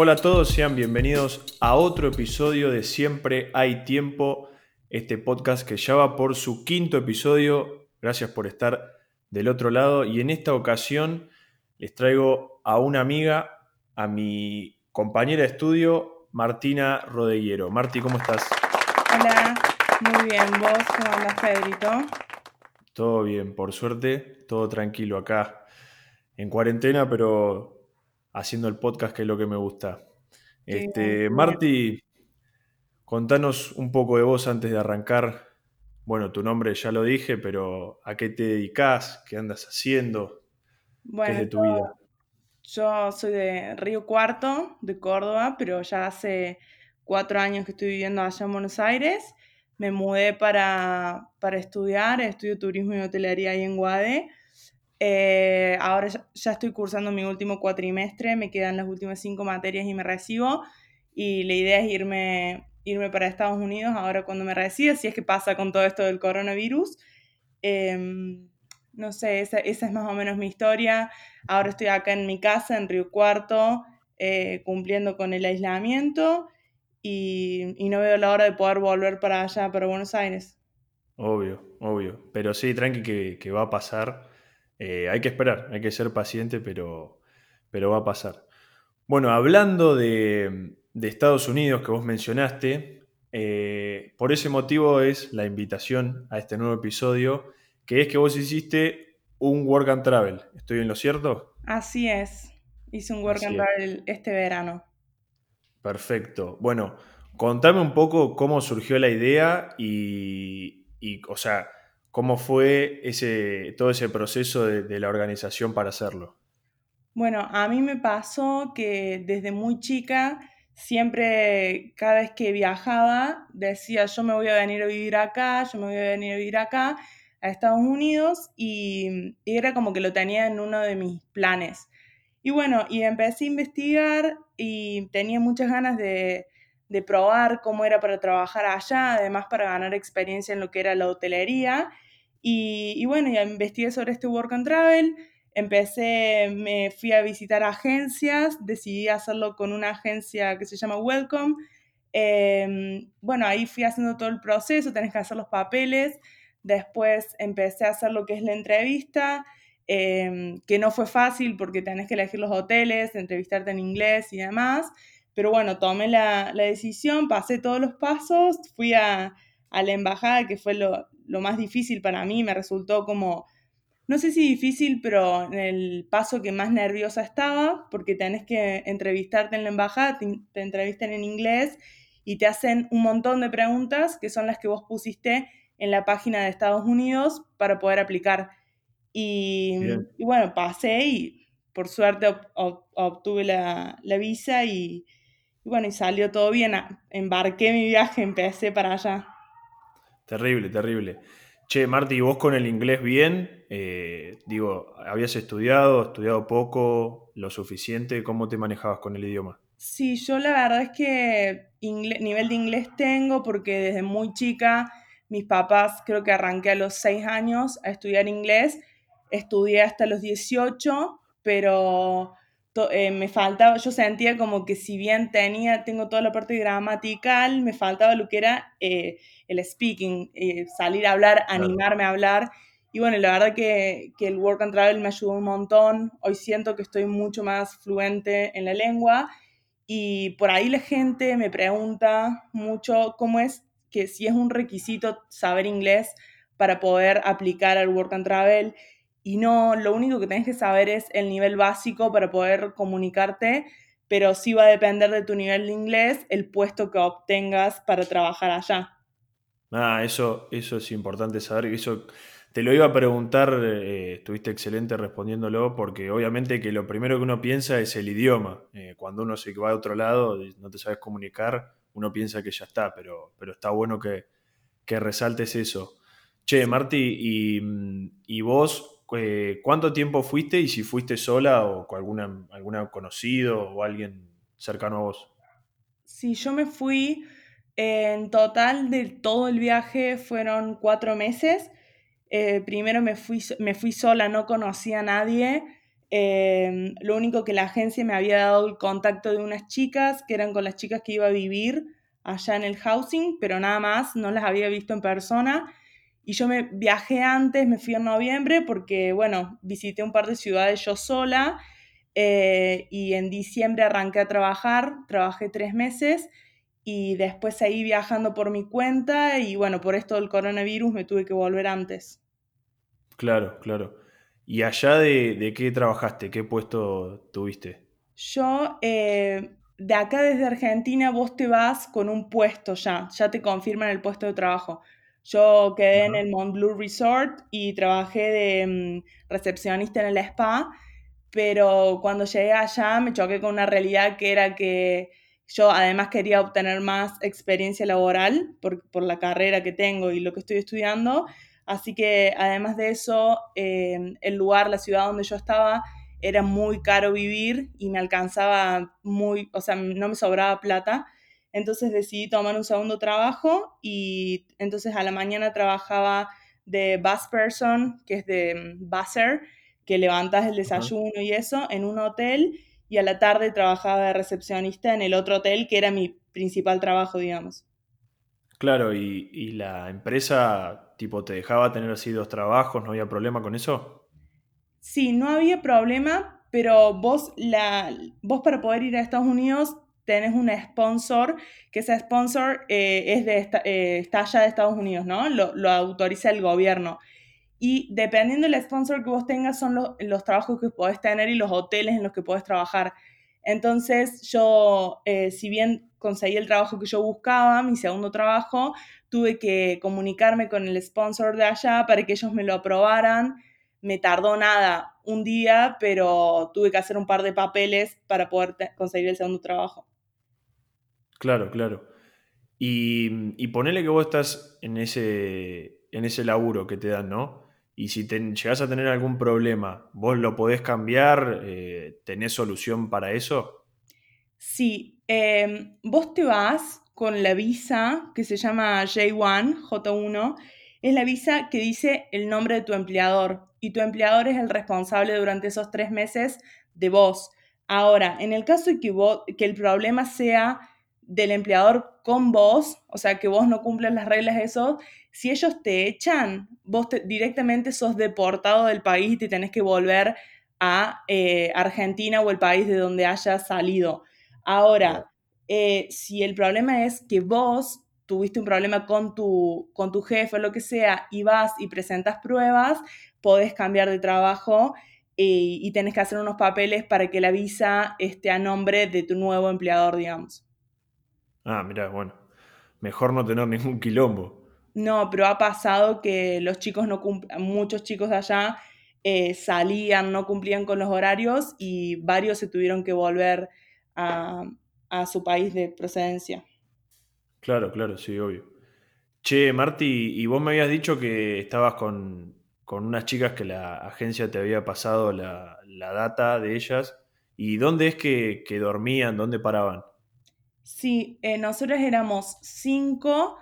Hola a todos, sean bienvenidos a otro episodio de Siempre hay tiempo, este podcast que ya va por su quinto episodio. Gracias por estar del otro lado y en esta ocasión les traigo a una amiga, a mi compañera de estudio, Martina Rodeguiero. Marti, ¿cómo estás? Hola, muy bien. ¿Vos cómo andas, Pedrito? Todo bien, por suerte, todo tranquilo acá, en cuarentena, pero haciendo el podcast, que es lo que me gusta. Este, Marti, contanos un poco de vos antes de arrancar. Bueno, tu nombre ya lo dije, pero ¿a qué te dedicas? ¿Qué andas haciendo? ¿Qué es de tu vida? Yo soy de Río Cuarto, de Córdoba, pero ya hace cuatro años que estoy viviendo allá en Buenos Aires. Me mudé para, para estudiar, estudio turismo y hotelería ahí en Guade eh, ahora ya, estoy cursando mi último cuatrimestre, me quedan las últimas cinco materias y me recibo. Y la idea es irme, irme para Estados Unidos ahora cuando me reciba, si es que pasa con todo esto del coronavirus. Em, no sé, esa, esa, es más o menos mi historia. Ahora estoy acá en mi casa, en Río Cuarto, eh, cumpliendo con el aislamiento y, y, no veo la hora de poder volver para allá, para Buenos Aires. Obvio, obvio. Pero sí, tranqui que, que va a pasar. Eh, hay que esperar, hay que ser paciente, pero, pero va a pasar. Bueno, hablando de, Estados Unidos que vos mencionaste, eh, por ese motivo es la invitación a este nuevo episodio, que es que vos hiciste un work and travel. ¿Estoy en lo cierto? Así es, hice un work and travel este verano. Perfecto. Bueno, contame un poco cómo surgió la idea y, y o sea, ¿Cómo fue ese, todo ese proceso de, la organización para hacerlo? Bueno, a mí me pasó que desde muy chica, siempre, cada vez que viajaba, decía, yo me voy a venir a vivir acá, yo me voy a venir a vivir acá, a Estados Unidos, y, era como que lo tenía en uno de mis planes. Y bueno, y empecé a investigar y tenía muchas ganas de, de probar cómo era para trabajar allá, además para ganar experiencia en lo que era la hotelería. Y, bueno, ya investigué sobre este Work and Travel, empecé, me fui a visitar agencias, decidí hacerlo con una agencia que se llama Welcome. Em, bueno, ahí fui haciendo todo el proceso, tenés que hacer los papeles, después empecé a hacer lo que es la entrevista, em, que no fue fácil porque tenés que elegir los hoteles, entrevistarte en inglés y demás, pero bueno, tomé la, la decisión, pasé todos los pasos, fui a, a la embajada, que fue lo, lo más difícil para mí, me resultó como, no sé si difícil, pero en el paso que más nerviosa estaba, porque tenés que entrevistarte en la embajada, te, entrevistan en inglés y te hacen un montón de preguntas que son las que vos pusiste en la página de Estados Unidos para poder aplicar. Y, bueno, pasé y por suerte obtuve la, visa y, y, bueno, y salió todo bien. Embarqué mi viaje, empecé para allá. Terrible, terrible. Che, Marti, vos con el inglés bien? Eh, digo, ¿habías estudiado, estudiado poco, lo suficiente? ¿Cómo te manejabas con el idioma? Sí, yo la verdad es que nivel de inglés tengo porque desde muy chica mis papás creo que arranqué a los 6 años a estudiar inglés, estudié hasta los 18, pero eh, me faltaba, yo sentía como que si bien tenía, tengo toda la parte gramatical, me faltaba lo que era eh, el speaking, eh, salir a hablar, animarme a hablar. Y bueno, la verdad que, que, el Work and Travel me ayudó un montón. Hoy siento que estoy mucho más fluente en la lengua. Y por ahí la gente me pregunta mucho cómo es que si es un requisito saber inglés para poder aplicar al Work and Travel. Y no, lo único que tenés que saber es el nivel básico para poder comunicarte, pero sí va a depender de tu nivel de inglés el puesto que obtengas para trabajar allá. Ah, eso, eso es importante saber. Eso te lo iba a preguntar, eh, estuviste excelente respondiéndolo, porque obviamente que lo primero que uno piensa es el idioma. Eh, cuando uno se va a otro lado, no te sabes comunicar, uno piensa que ya está, pero, pero está bueno que, que resaltes eso. Che, Marti, y, y vos, ¿cuánto tiempo fuiste y si fuiste sola o con alguna, alguna conocido o alguien cercano a vos? Sí, yo me fui, en total de todo el viaje fueron cuatro meses. Eh, primero me fui, me fui sola, no conocía a nadie. Em, lo único que la agencia me había dado el contacto de unas chicas, que eran con las chicas que iba a vivir allá en el housing, pero nada más, no las había visto en persona. Y yo me viajé antes, me fui en noviembre porque, bueno, visité un par de ciudades yo sola eh, y en diciembre arranqué a trabajar, trabajé tres meses y después seguí viajando por mi cuenta y, bueno, por esto del coronavirus me tuve que volver antes. Claro, claro. ¿Y allá de, qué trabajaste? ¿Qué puesto tuviste? Yo, eh, de acá desde Argentina, vos te vas con un puesto ya, ya te confirman el puesto de trabajo. Yo quedé en el Mont Blue Resort y trabajé de mm, recepcionista en el spa, pero cuando llegué allá me choqué con una realidad que era que yo además quería obtener más experiencia laboral por, por la carrera que tengo y lo que estoy estudiando, así que además de eso, eh, el lugar, la ciudad donde yo estaba, era muy caro vivir y me alcanzaba muy, o sea, no me sobraba plata. Entonces decidí tomar un segundo trabajo y entonces a la mañana trabajaba de bus person, que es de mm, busser, que levantas el desayuno y eso, en un hotel y a la tarde trabajaba de recepcionista en el otro hotel, que era mi principal trabajo, digamos. Claro, y, y la empresa tipo te dejaba tener así dos trabajos, ¿no había problema con eso? Sí, no había problema, pero vos, la, vos para poder ir a Estados Unidos tenés un sponsor, que ese sponsor eh, es de eh, está allá de Estados Unidos, ¿no? Lo, lo, autoriza el gobierno. Y dependiendo del sponsor que vos tengas, son los, los, trabajos que podés tener y los hoteles en los que podés trabajar. Entonces, yo, eh, si bien conseguí el trabajo que yo buscaba, mi segundo trabajo, tuve que comunicarme con el sponsor de allá para que ellos me lo aprobaran me tardó nada, un día, pero tuve que hacer un par de papeles para poder conseguir el segundo trabajo. Claro, claro. Y, y ponele que vos estás en ese, en ese laburo que te dan, ¿no? Y si te, llegas a tener algún problema, ¿vos lo podés cambiar? Eh, ¿Tenés solución para eso? Sí, em, vos te vas con la visa que se llama J1, J1, es la visa que dice el nombre de tu empleador y tu empleador es el responsable durante esos tres meses de vos. Ahora, en el caso de que, que el problema sea del empleador con vos, o sea, que vos no cumples las reglas de eso, si ellos te echan, vos directamente sos deportado del país y te tenés que volver a eh, Argentina o el país de donde hayas salido. Ahora, eh, si el problema es que vos tuviste un problema con tu, con tu jefe o lo que sea y vas y presentas pruebas, podés cambiar de trabajo y, y tenés que hacer unos papeles para que la visa esté a nombre de tu nuevo empleador, digamos. Ah, mira, bueno, mejor no tener ningún quilombo. No, pero ha pasado que los chicos no muchos chicos de allá eh, salían, no cumplían con los horarios y varios se tuvieron que volver a, a su país de procedencia. Claro, claro, sí, obvio. Che, Marti, y vos me habías dicho que estabas con, con unas chicas que la agencia te había pasado la, data de ellas. ¿Y dónde es que, dormían? ¿Dónde paraban? Sí, eh, nosotros éramos cinco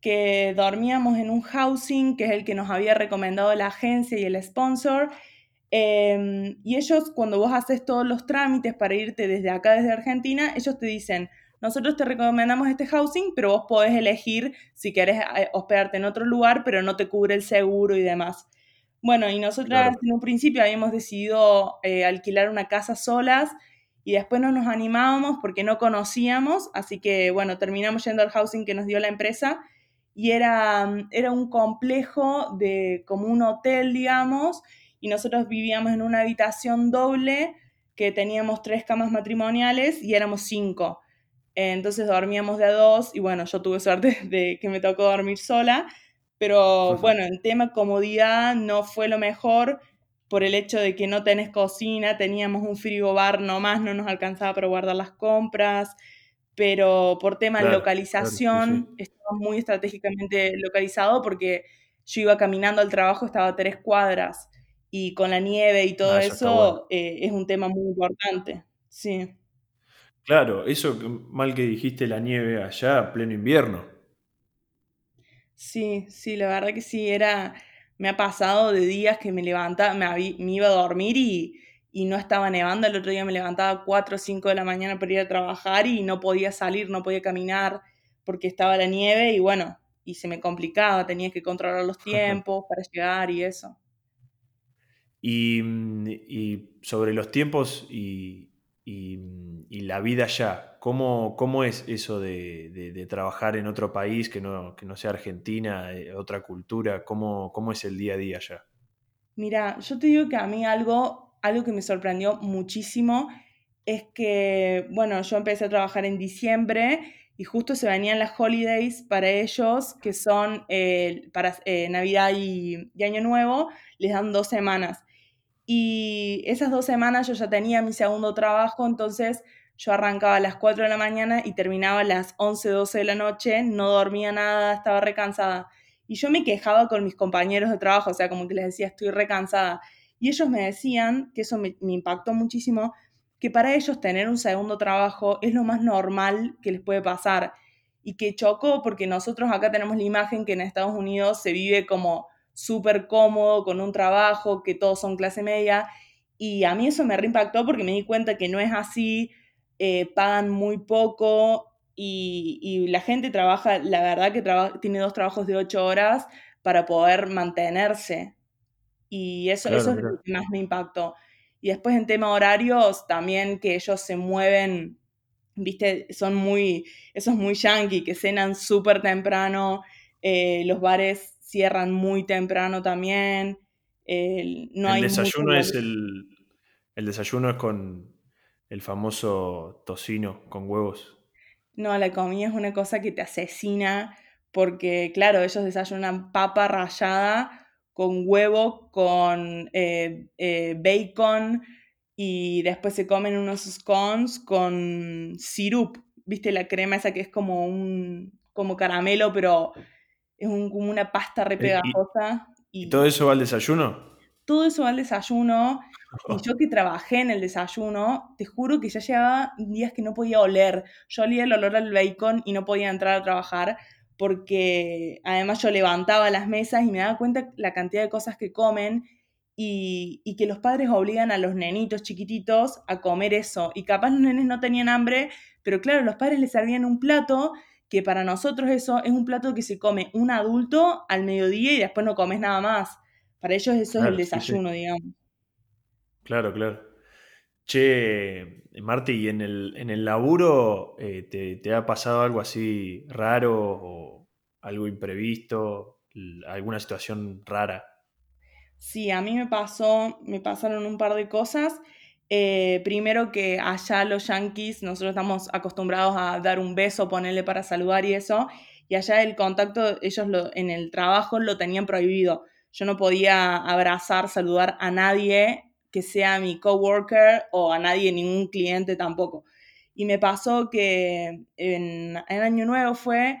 que dormíamos en un housing, que es el que nos había recomendado la agencia y el sponsor. Em, y ellos, cuando vos haces todos los trámites para irte desde acá, desde Argentina, ellos te dicen, nosotros te recomendamos este housing, pero vos podés elegir si querés eh, hospedarte en otro lugar, pero no te cubre el seguro y demás. Bueno, y nosotras en un principio habíamos decidido eh, alquilar una casa solas y después no nos animábamos porque no conocíamos, así que bueno, terminamos yendo al housing que nos dio la empresa y era, era un complejo de como un hotel, digamos, y nosotros vivíamos en una habitación doble que teníamos tres camas matrimoniales y éramos cinco. Entonces dormíamos de a dos y bueno, yo tuve suerte de que me tocó dormir sola pero bueno, en tema comodidad no fue lo mejor por el hecho de que no tenés cocina, teníamos un frigobar nomás, no nos alcanzaba para guardar las compras, pero por tema de localización estaba muy estratégicamente localizado porque yo iba caminando al trabajo, estaba a tres cuadras y con la nieve y todo ah, eso eh, es un tema muy importante, sí. Claro, eso mal que dijiste la nieve allá, pleno invierno. Sí, sí, la verdad que sí, era, me ha pasado de días que me levanta, me, me iba a dormir y, y no estaba nevando, el otro día me levantaba a 4 o 5 de la mañana para ir a trabajar y no podía salir, no podía caminar porque estaba la nieve y bueno, y se me complicaba, tenía que controlar los tiempos para llegar y eso. Y, y sobre los tiempos y, y, la vida allá, ¿cómo, cómo es eso de, de, trabajar en otro país que no, que no sea Argentina, eh, otra cultura? ¿Cómo, ¿Cómo es el día a día allá? Mira, yo te digo que a mí algo, algo que me sorprendió muchísimo es que, bueno, yo empecé a trabajar en diciembre y justo se venían las holidays para ellos, que son eh, para eh, Navidad y, y, Año Nuevo, les dan dos semanas. Y esas dos semanas yo ya tenía mi segundo trabajo, entonces yo arrancaba a las 4 de la mañana y terminaba a las 11, 12 de la noche, no dormía nada, estaba recansada. Y yo me quejaba con mis compañeros de trabajo, o sea, como que les decía, estoy recansada. Y ellos me decían, que eso me, me impactó muchísimo, que para ellos tener un segundo trabajo es lo más normal que les puede pasar. Y que chocó porque nosotros acá tenemos la imagen que en Estados Unidos se vive como súper cómodo, con un trabajo, que todos son clase media. Y a mí eso me reimpactó porque me di cuenta que no es así, eh, pagan muy poco y, la gente trabaja, la verdad que tiene dos trabajos de ocho horas para poder mantenerse. Y eso, eso es lo que más me impactó. Y después en tema horarios, también que ellos se mueven, viste, son muy, eso es muy yankee, que cenan súper temprano, eh, los bares cierran muy temprano también. El, no el desayuno es el, el desayuno es con el famoso tocino con huevos. No, la comida es una cosa que te asesina porque, claro, ellos desayunan papa rallada con huevo, con eh, eh, bacon y después se comen unos scones con sirup. ¿Viste la crema esa que es como un como caramelo, pero es como una pasta re pegajosa. ¿Y, todo eso va al desayuno? Todo eso va al desayuno. Y yo que trabajé en el desayuno, te juro que ya llevaba días que no podía oler. Yo olía el olor al bacon y no podía entrar a trabajar porque además yo levantaba las mesas y me daba cuenta la cantidad de cosas que comen y, y, que los padres obligan a los nenitos chiquititos a comer eso. Y capaz los nenes no tenían hambre, pero claro, los padres les servían un plato que para nosotros eso es un plato que se come un adulto al mediodía y después no comes nada más. Para ellos eso es el desayuno, digamos. Claro, claro. Che, Marti, ¿y en el, en el laburo eh, te, ha pasado algo así raro o algo imprevisto? ¿Alguna situación rara? Sí, a mí me pasó, me pasaron un par de cosas. Eh, primero que allá los yankees, nosotros estamos acostumbrados a dar un beso, ponerle para saludar y eso, y allá el contacto, ellos lo, en el trabajo lo tenían prohibido. Yo no podía abrazar, saludar a nadie que sea mi coworker o a nadie, ningún cliente tampoco. Y me pasó que en, en Año Nuevo fue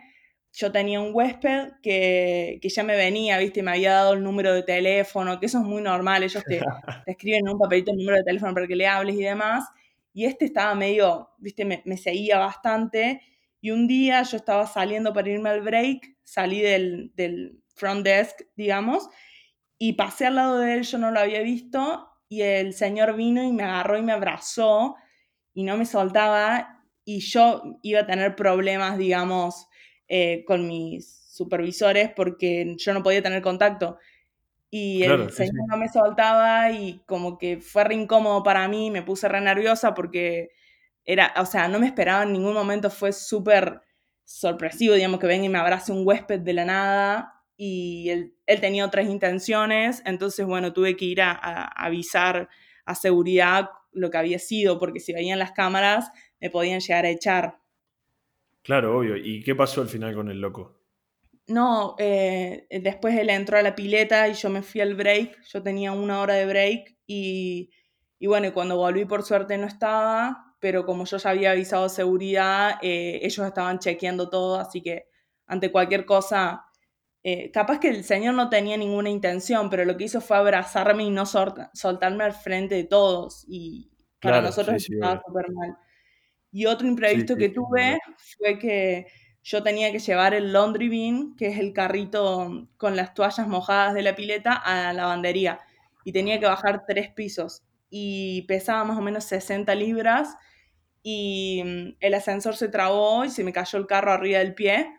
yo tenía un huésped que, que, ya me venía, ¿viste? Me había dado el número de teléfono, que eso es muy normal, ellos te, te, escriben en un papelito el número de teléfono para que le hables y demás. Y este estaba medio, ¿viste? Me, me seguía bastante. Y un día yo estaba saliendo para irme al break, salí del, del front desk, digamos, y pasé al lado de él, yo no lo había visto, y el señor vino y me agarró y me abrazó y no me soltaba, y yo iba a tener problemas, digamos, eh, con mis supervisores porque yo no podía tener contacto. Y el señor no me soltaba y como que fue re incómodo para mí, me puse re nerviosa porque era, o sea, no me esperaba en ningún momento, fue súper sorpresivo, digamos, que venga y me abrace un huésped de la nada y él, él tenía otras intenciones, entonces, bueno, tuve que ir a, a, avisar a seguridad lo que había sido, porque si veían las cámaras me podían llegar a echar. Claro, obvio. ¿Y qué pasó al final con el loco? No, eh, después él entró a la pileta y yo me fui al break. Yo tenía una hora de break y, y bueno, cuando volví por suerte no estaba, pero como yo ya había avisado seguridad, eh, ellos estaban chequeando todo, así que ante cualquier cosa, eh, capaz que el señor no tenía ninguna intención, pero lo que hizo fue abrazarme y no soltarme al frente de todos y para nosotros estaba súper mal. Y otro imprevisto que tuve fue que yo tenía que llevar el laundry bin, que es el carrito con las toallas mojadas de la pileta, a la lavandería. Y tenía que bajar tres pisos. y pesaba más o menos 60 libras. Y mm, el ascensor se trabó y se me cayó el carro arriba del pie.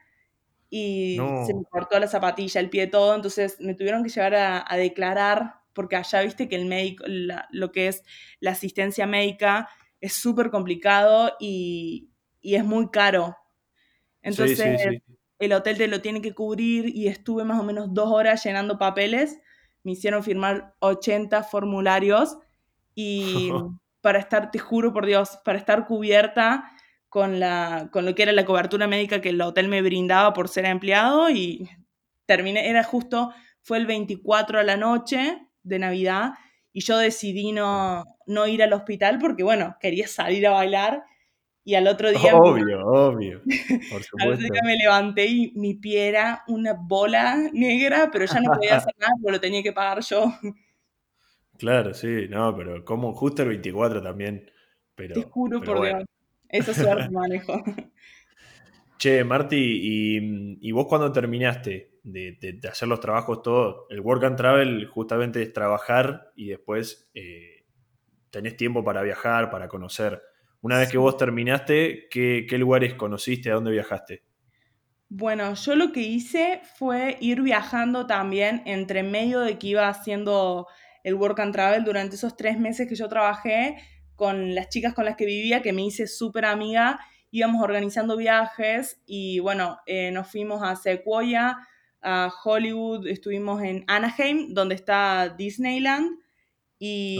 Y se me cortó la zapatilla, el pie, todo, entonces me tuvieron que llevar a, declarar porque allá viste que el médico, lo que es la asistencia médica es súper complicado y, y, es muy caro. Entonces el hotel te lo tiene que cubrir y estuve más o menos dos horas llenando papeles, me hicieron firmar 80 formularios y para estar, te juro por Dios, para estar cubierta con, la, con lo que era la cobertura médica que el hotel me brindaba por ser empleado y terminé, era justo, fue el 24 a la noche de Navidad y yo decidí no, no ir al hospital porque, bueno, quería salir a bailar y al otro día... Obvio, obvio. Por supuesto. al otro día me levanté y mi pie era una bola negra, pero ya no podía hacer nada porque lo tenía que pagar yo. Claro, sí, no, pero como justo el 24 también. Pero, Te juro por Dios. Eso suerte manejo. Che, Marty, ¿y, vos cuando terminaste de, hacer los trabajos todos? El work and travel justamente es trabajar y después eh, tenés tiempo para viajar, para conocer. Una vez que vos terminaste, ¿qué, ¿qué, lugares conociste? ¿A dónde viajaste? Bueno, yo lo que hice fue ir viajando también entre medio de que iba haciendo el work and travel durante esos tres meses que yo trabajé con las chicas con las que vivía, que me hice súper amiga, íbamos organizando viajes y bueno, eh, nos fuimos a Sequoia, a Hollywood, estuvimos en Anaheim, donde está Disneyland, y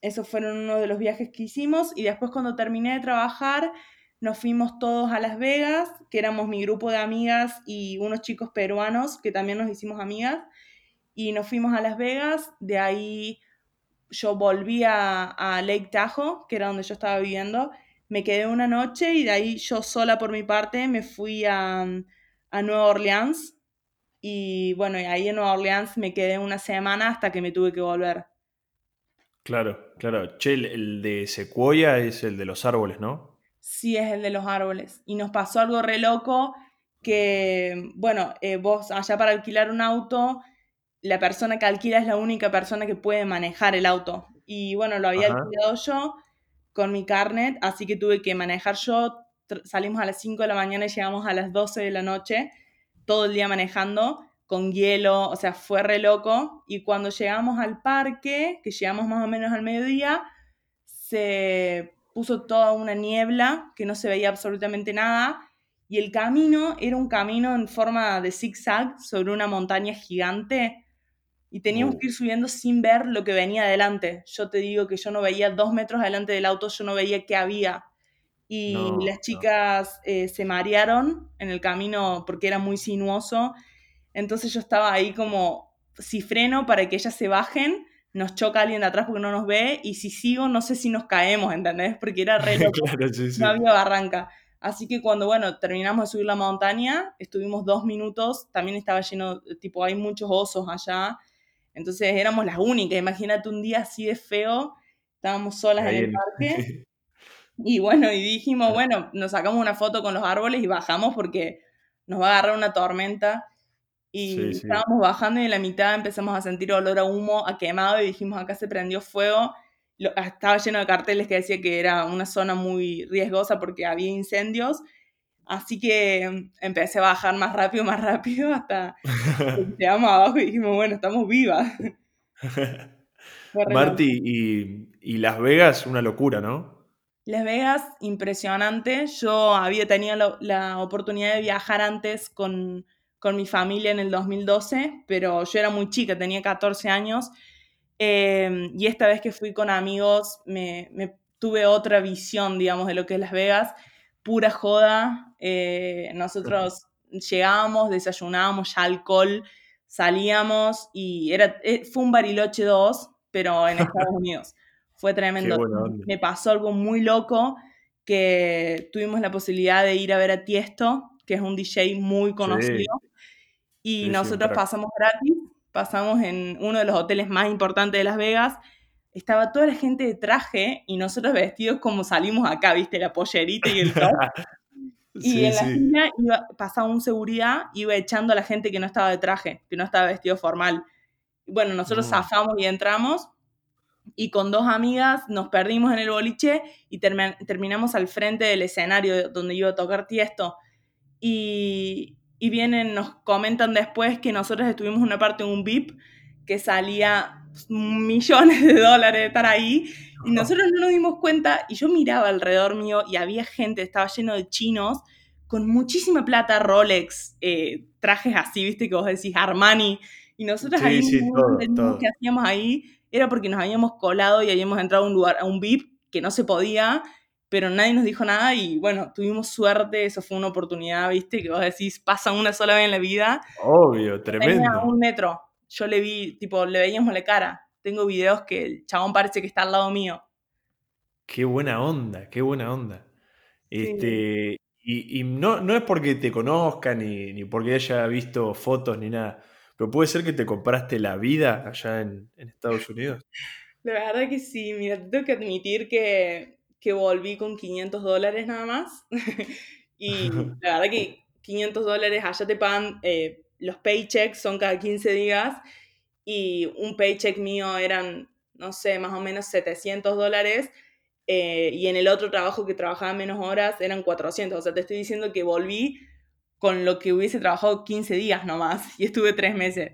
esos fueron uno de los viajes que hicimos. Y después cuando terminé de trabajar, nos fuimos todos a Las Vegas, que éramos mi grupo de amigas y unos chicos peruanos que también nos hicimos amigas y nos fuimos a Las Vegas, de ahí yo volví a, Lake Tahoe, que era donde yo estaba viviendo, me quedé una noche y de ahí yo sola por mi parte me fui a, Nueva Orleans y bueno, ahí en Nueva Orleans me quedé una semana hasta que me tuve que volver. Claro, claro. Che, el de Sequoia es el de los árboles, ¿no? Sí, es el de los árboles. Y nos pasó algo re loco que, bueno, eh, vos allá para alquilar un auto la persona que alquila es la única persona que puede manejar el auto. Y bueno, lo había alquilado yo con mi carnet, así que tuve que manejar yo. Salimos a las 5 de la mañana y llegamos a las 12 de la noche, todo el día manejando, con hielo, o sea, fue re loco. Y cuando llegamos al parque, que llegamos más o menos al mediodía, se puso toda una niebla, que no se veía absolutamente nada. Y el camino era un camino en forma de zigzag sobre una montaña gigante y teníamos que ir subiendo sin ver lo que venía adelante. Yo te digo que yo no veía dos metros adelante del auto, yo no veía qué había. Y las chicas eh, se marearon en el camino porque era muy sinuoso. Entonces yo estaba ahí como, si freno para que ellas se bajen, nos choca alguien de atrás porque no nos ve, y si sigo, no sé si nos caemos, ¿entendés? Porque era re loco, no había barranca. Así que cuando, bueno, terminamos de subir la montaña, estuvimos dos minutos, también estaba lleno, tipo, hay muchos osos allá, entonces éramos las únicas, imagínate un día así de feo, estábamos solas en el parque. Y bueno, y dijimos, bueno, nos sacamos una foto con los árboles y bajamos porque nos va a agarrar una tormenta. Y estábamos bajando y en la mitad empezamos a sentir olor a humo, a quemado, y dijimos, acá se prendió fuego. estaba lleno de carteles que decía que era una zona muy riesgosa porque había incendios. Así que mm, empecé a bajar más rápido, más rápido, hasta llegamos abajo y dijimos, bueno, estamos vivas. Marti, y, y, Las Vegas, una locura, ¿no? Las Vegas, impresionante. Yo había tenido la, oportunidad de viajar antes con, con, mi familia en el 2012, pero yo era muy chica, tenía 14 años. Em, y esta vez que fui con amigos, me, me tuve otra visión, digamos, de lo que es Las Vegas pura joda. Eh, nosotros llegábamos, desayunábamos ya alcohol, salíamos y era, eh, fue un Bariloche 2, pero en Estados Unidos. Fue tremendo. Me pasó algo muy loco que tuvimos la posibilidad de ir a ver a Tiesto, que es un DJ muy conocido. Y nosotros pasamos gratis, pasamos en uno de los hoteles más importantes de Las Vegas estaba toda la gente de traje y nosotros vestidos como salimos acá, viste, la pollerita y el top. y en la esquina iba, pasaba un seguridad, iba echando a la gente que no estaba de traje, que no estaba vestido formal. Bueno, nosotros zafamos y entramos y con dos amigas nos perdimos en el boliche y terminamos al frente del escenario donde iba a tocar Tiesto. Y, y vienen, nos comentan después que nosotros estuvimos una parte en un VIP que salía millones de dólares de estar ahí y nosotros no nos dimos cuenta y yo miraba alrededor mío y había gente, estaba lleno de chinos con muchísima plata, Rolex, eh, trajes así, viste, que vos decís Armani, y nosotros ahí no que hacíamos ahí era porque nos habíamos colado y habíamos entrado a un lugar, a un VIP que no se podía, pero nadie nos dijo nada y bueno, tuvimos suerte, eso fue una oportunidad, viste, que vos decís, pasa una sola vez en la vida. Obvio, tremendo. Tenía un metro, yo le vi, tipo, le veíamos la cara. Tengo videos que el chabón parece que está al lado mío. Qué buena onda, qué buena onda. Este, y, no, no, es porque te conozcan ni, ni, porque haya visto fotos ni nada, pero puede ser que te compraste la vida allá en, en Estados Unidos. La verdad que sí, mira, tengo que admitir que que volví con 500 dólares nada más. y la verdad que 500 dólares allá te pagan, eh, los paychecks son cada 15 días y un paycheck mío eran, no sé, más o menos 700 dólares. Eh, y en el otro trabajo que trabajaba menos horas eran 400. O sea, te estoy diciendo que volví con lo que hubiese trabajado 15 días nomás y estuve tres meses.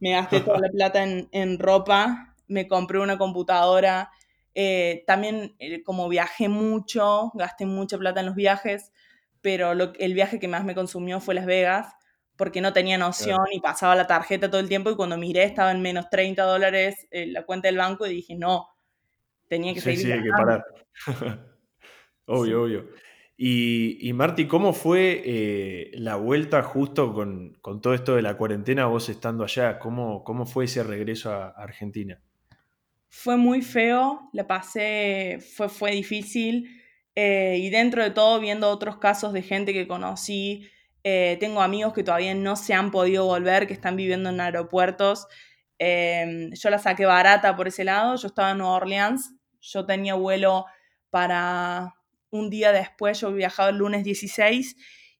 Me gasté toda la plata en, en ropa, me compré una computadora, eh, también eh, como viajé mucho, gasté mucha plata en los viajes, pero el viaje que más me consumió fue Las Vegas, porque no tenía noción y pasaba la tarjeta todo el tiempo y cuando miré estaba en menos 30 dólares en eh, la cuenta del banco y dije, no, tenía que seguir. Sí, hay que parar. obvio, obvio. Y, Marti, ¿cómo fue la vuelta justo con, con, todo esto de la cuarentena, vos estando allá? ¿Cómo, cómo fue ese regreso a Argentina? fue muy feo, la pasé, fue, fue difícil. Eh, y dentro de todo, viendo otros casos de gente que conocí, eh, tengo amigos que todavía no se han podido volver, que están viviendo en aeropuertos. Yo la saqué barata por ese lado, yo estaba en Nueva Orleans, yo tenía vuelo para un día después, yo viajaba el lunes 16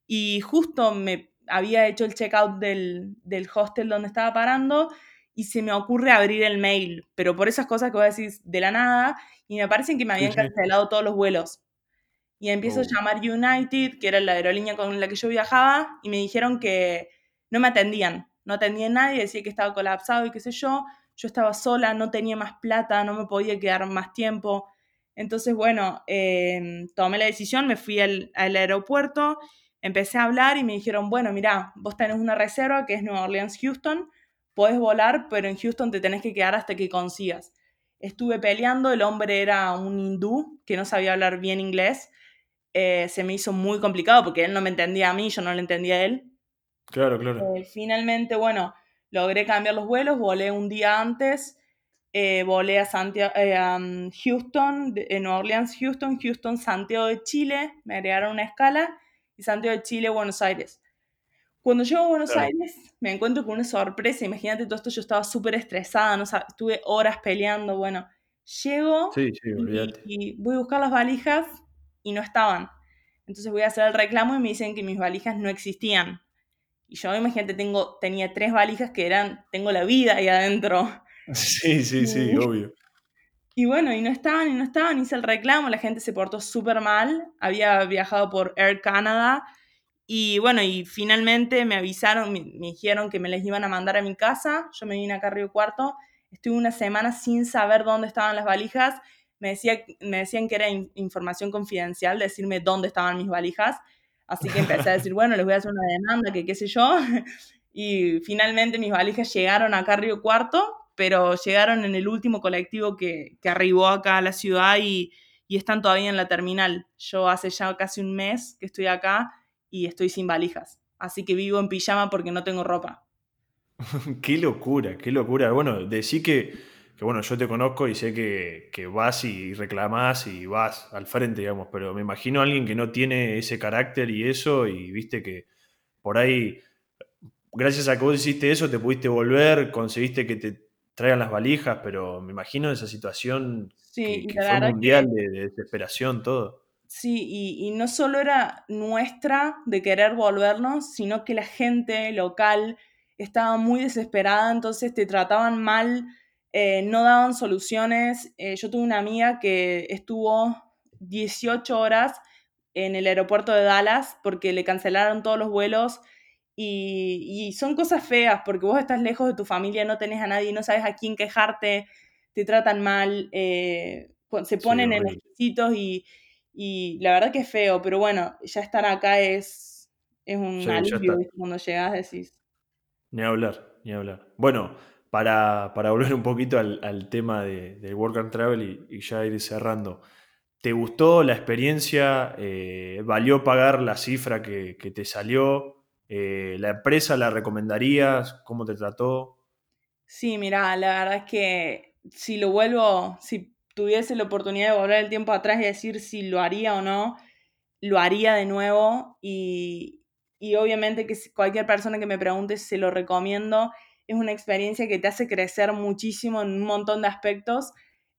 y justo me había hecho el checkout del, del hostel donde estaba parando y se me ocurre abrir el mail, pero por esas cosas que voy a decir de la nada, y me parecen que me habían cancelado todos los vuelos. Y empiezo a oh. llamar United, que era la aerolínea con la que yo viajaba, y me dijeron que no me atendían, no atendían a nadie, decía que estaba colapsado y qué sé yo. Yo estaba sola, no tenía más plata, no me podía quedar más tiempo. Entonces, bueno, em, tomé la decisión, me fui al, al, aeropuerto, empecé a hablar y me dijeron, bueno, mira, vos tenés una reserva que es Nueva Orleans Houston, Puedes volar, pero en Houston te tenés que quedar hasta que consigas. Estuve peleando, el hombre era un hindú que no sabía hablar bien inglés. Eh, se me hizo muy complicado porque él no me entendía a mí, yo no le entendía a él. Claro, claro. Eh, finalmente, bueno, logré cambiar los vuelos, volé un día antes, eh, volé a, Santiago, a um, Houston, en Nueva Orleans, Houston, Houston, Santiago de Chile, me agregaron una escala, y Santiago de Chile, Buenos Aires. Cuando llego a Buenos Aires, me encuentro con una sorpresa. Imagínate todo esto, yo estaba súper estresada, no estuve horas peleando. Bueno, llego y, voy a buscar las valijas y no estaban. Entonces voy a hacer el reclamo y me dicen que mis valijas no existían. Y yo, imagínate, tengo, tenía tres valijas que eran, tengo la vida ahí adentro. Sí, sí, sí, obvio. Y bueno, y no estaban, y no estaban, hice el reclamo, la gente se portó súper mal. Había viajado por Air Canada y bueno, y finalmente me avisaron, me, dijeron que me les iban a mandar a mi casa. Yo me vine acá a Río Cuarto. Estuve una semana sin saber dónde estaban las valijas. Me, decía, me decían que era información confidencial, decirme dónde estaban mis valijas. Así que empecé a decir, bueno, les voy a hacer una demanda, que qué sé yo. Y finalmente mis valijas llegaron acá a Río Cuarto, pero llegaron en el último colectivo que, que arribó acá a la ciudad y, y están todavía en la terminal. Yo hace ya casi un mes que estoy acá y estoy sin valijas. Así que vivo en pijama porque no tengo ropa. qué locura, qué locura. Bueno, decí que, que bueno, yo te conozco y sé que, que, vas y reclamas y vas al frente, digamos, pero me imagino a alguien que no tiene ese carácter y eso y viste que por ahí, gracias a que vos hiciste eso, te pudiste volver, conseguiste que te traigan las valijas, pero me imagino esa situación que, fue mundial de desesperación, todo. Sí, y, no solo era nuestra de querer volvernos, sino que la gente local estaba muy desesperada, entonces te trataban mal eh, no daban soluciones. Eh, yo tuve una amiga que estuvo 18 horas en el aeropuerto de Dallas porque le cancelaron todos los vuelos y, son cosas feas porque vos estás lejos de tu familia, no tenés a nadie, no sabes a quién quejarte, te tratan mal, eh, se ponen en exquisitos y, y, la verdad que es feo, pero bueno, ya estar acá es, es un alivio cuando llegas decís. Ni hablar, ni hablar. Bueno, para, volver un poquito al, tema del Work and Travel y, ya ir cerrando. ¿Te gustó la experiencia? Eh, ¿Valió pagar la cifra que, te salió? Eh, ¿La empresa la recomendarías? ¿Cómo te trató? Sí, mira, la verdad es que si lo vuelvo, si tuviese la oportunidad de volver el tiempo atrás y decir si lo haría o no, lo haría de nuevo y, y obviamente que cualquier persona que me pregunte se lo recomiendo es una experiencia que te hace crecer muchísimo en un montón de aspectos,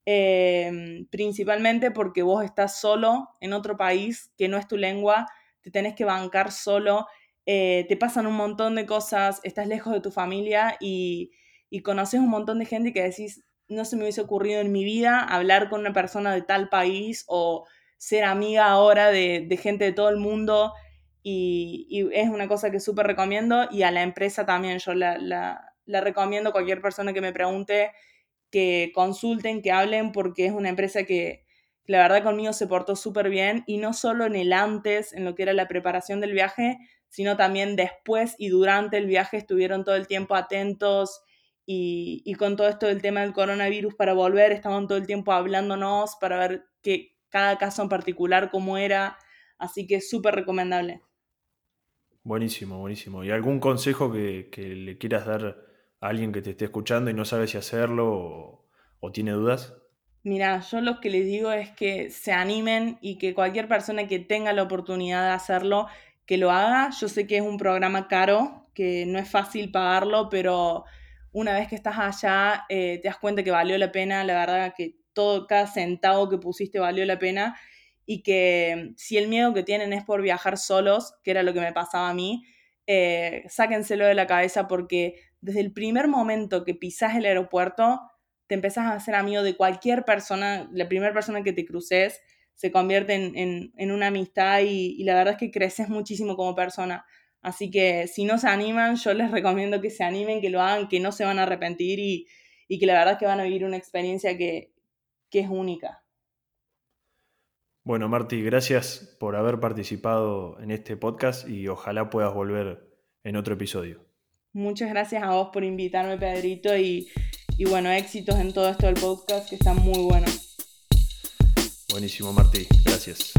em, principalmente porque vos estás solo en otro país que no es tu lengua, te tenés que bancar solo, eh, te pasan un montón de cosas, estás lejos de tu familia y, conoces un montón de gente que decís, no se me hubiese ocurrido en mi vida hablar con una persona de tal país o ser amiga ahora de, gente de todo el mundo. Y, es una cosa que súper recomiendo y a la empresa también yo la, la recomiendo a cualquier persona que me pregunte que consulten, que hablen, porque es una empresa que la verdad conmigo se portó súper bien y no solo en el antes, en lo que era la preparación del viaje, sino también después y durante el viaje estuvieron todo el tiempo atentos y, con todo esto del tema del coronavirus para volver, estaban todo el tiempo hablándonos para ver que cada caso en particular cómo era, así que súper recomendable. Buenísimo, buenísimo. ¿Y algún consejo que, que le quieras dar alguien que te esté escuchando y no sabe si hacerlo o, tiene dudas? Mira, yo lo que les digo es que se animen y que cualquier persona que tenga la oportunidad de hacerlo, que lo haga. Yo sé que es un programa caro, que no es fácil pagarlo, pero una vez que estás allá eh, te das cuenta que valió la pena, la verdad que todo, cada centavo que pusiste valió la pena y que si el miedo que tienen es por viajar solos, que era lo que me pasaba a mí, eh, sáquenselo de la cabeza porque desde el primer momento que pisas el aeropuerto, te empezás a hacer amigo de cualquier persona, la primera persona que te cruces se convierte en, una amistad y, la verdad es que creces muchísimo como persona. Así que si no se animan, yo les recomiendo que se animen, que lo hagan, que no se van a arrepentir y, que la verdad es que van a vivir una experiencia que, que es única. Bueno, Marti, gracias por haber participado en este podcast y ojalá puedas volver en otro episodio. Muchas gracias a vos por invitarme, Pedrito, y, y bueno, éxitos en todo esto del podcast que está muy bueno. Buenísimo, Martí. Gracias.